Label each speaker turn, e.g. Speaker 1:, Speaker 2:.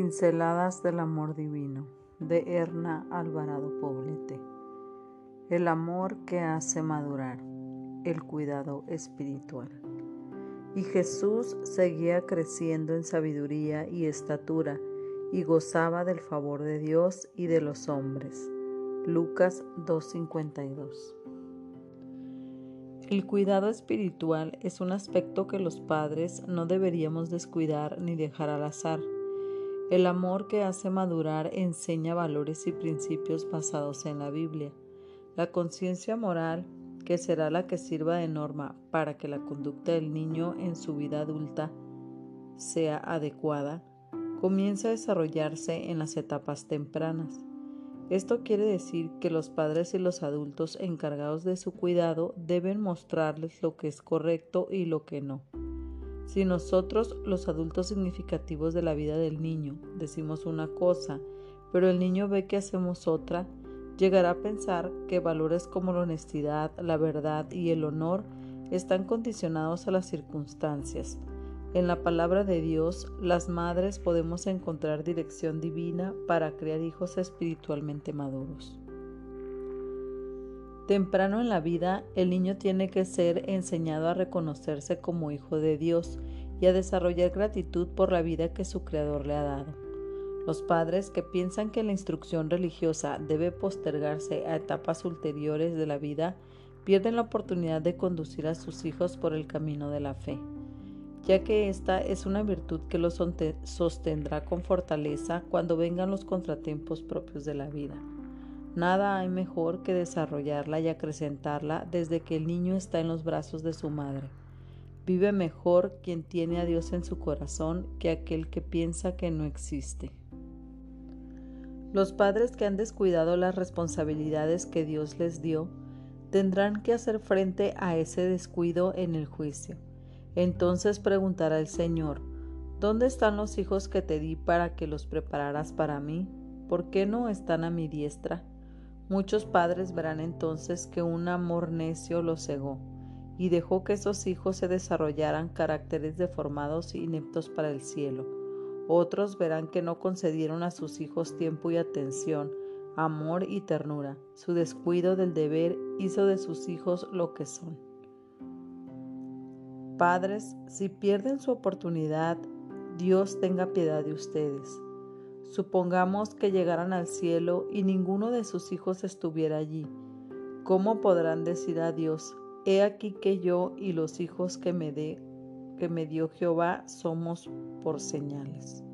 Speaker 1: Pinceladas del Amor Divino de Erna Alvarado Poblete. El amor que hace madurar, el cuidado espiritual. Y Jesús seguía creciendo en sabiduría y estatura y gozaba del favor de Dios y de los hombres. Lucas 2.52 El cuidado espiritual es un aspecto que los padres no deberíamos descuidar ni dejar al azar el amor que hace madurar enseña valores y principios basados en la Biblia. La conciencia moral, que será la que sirva de norma para que la conducta del niño en su vida adulta sea adecuada, comienza a desarrollarse en las etapas tempranas. Esto quiere decir que los padres y los adultos encargados de su cuidado deben mostrarles lo que es correcto y lo que no. Si nosotros, los adultos significativos de la vida del niño, decimos una cosa, pero el niño ve que hacemos otra, llegará a pensar que valores como la honestidad, la verdad y el honor están condicionados a las circunstancias. En la palabra de Dios, las madres podemos encontrar dirección divina para crear hijos espiritualmente maduros. Temprano en la vida, el niño tiene que ser enseñado a reconocerse como hijo de Dios y a desarrollar gratitud por la vida que su Creador le ha dado. Los padres que piensan que la instrucción religiosa debe postergarse a etapas ulteriores de la vida pierden la oportunidad de conducir a sus hijos por el camino de la fe, ya que esta es una virtud que los sostendrá con fortaleza cuando vengan los contratiempos propios de la vida. Nada hay mejor que desarrollarla y acrecentarla desde que el niño está en los brazos de su madre. Vive mejor quien tiene a Dios en su corazón que aquel que piensa que no existe. Los padres que han descuidado las responsabilidades que Dios les dio tendrán que hacer frente a ese descuido en el juicio. Entonces preguntará el Señor, ¿dónde están los hijos que te di para que los prepararas para mí? ¿Por qué no están a mi diestra? Muchos padres verán entonces que un amor necio los cegó y dejó que esos hijos se desarrollaran caracteres deformados e ineptos para el cielo. Otros verán que no concedieron a sus hijos tiempo y atención, amor y ternura. Su descuido del deber hizo de sus hijos lo que son. Padres, si pierden su oportunidad, Dios tenga piedad de ustedes. Supongamos que llegaran al cielo y ninguno de sus hijos estuviera allí. ¿Cómo podrán decir a Dios, he aquí que yo y los hijos que me, que me dio Jehová somos por señales?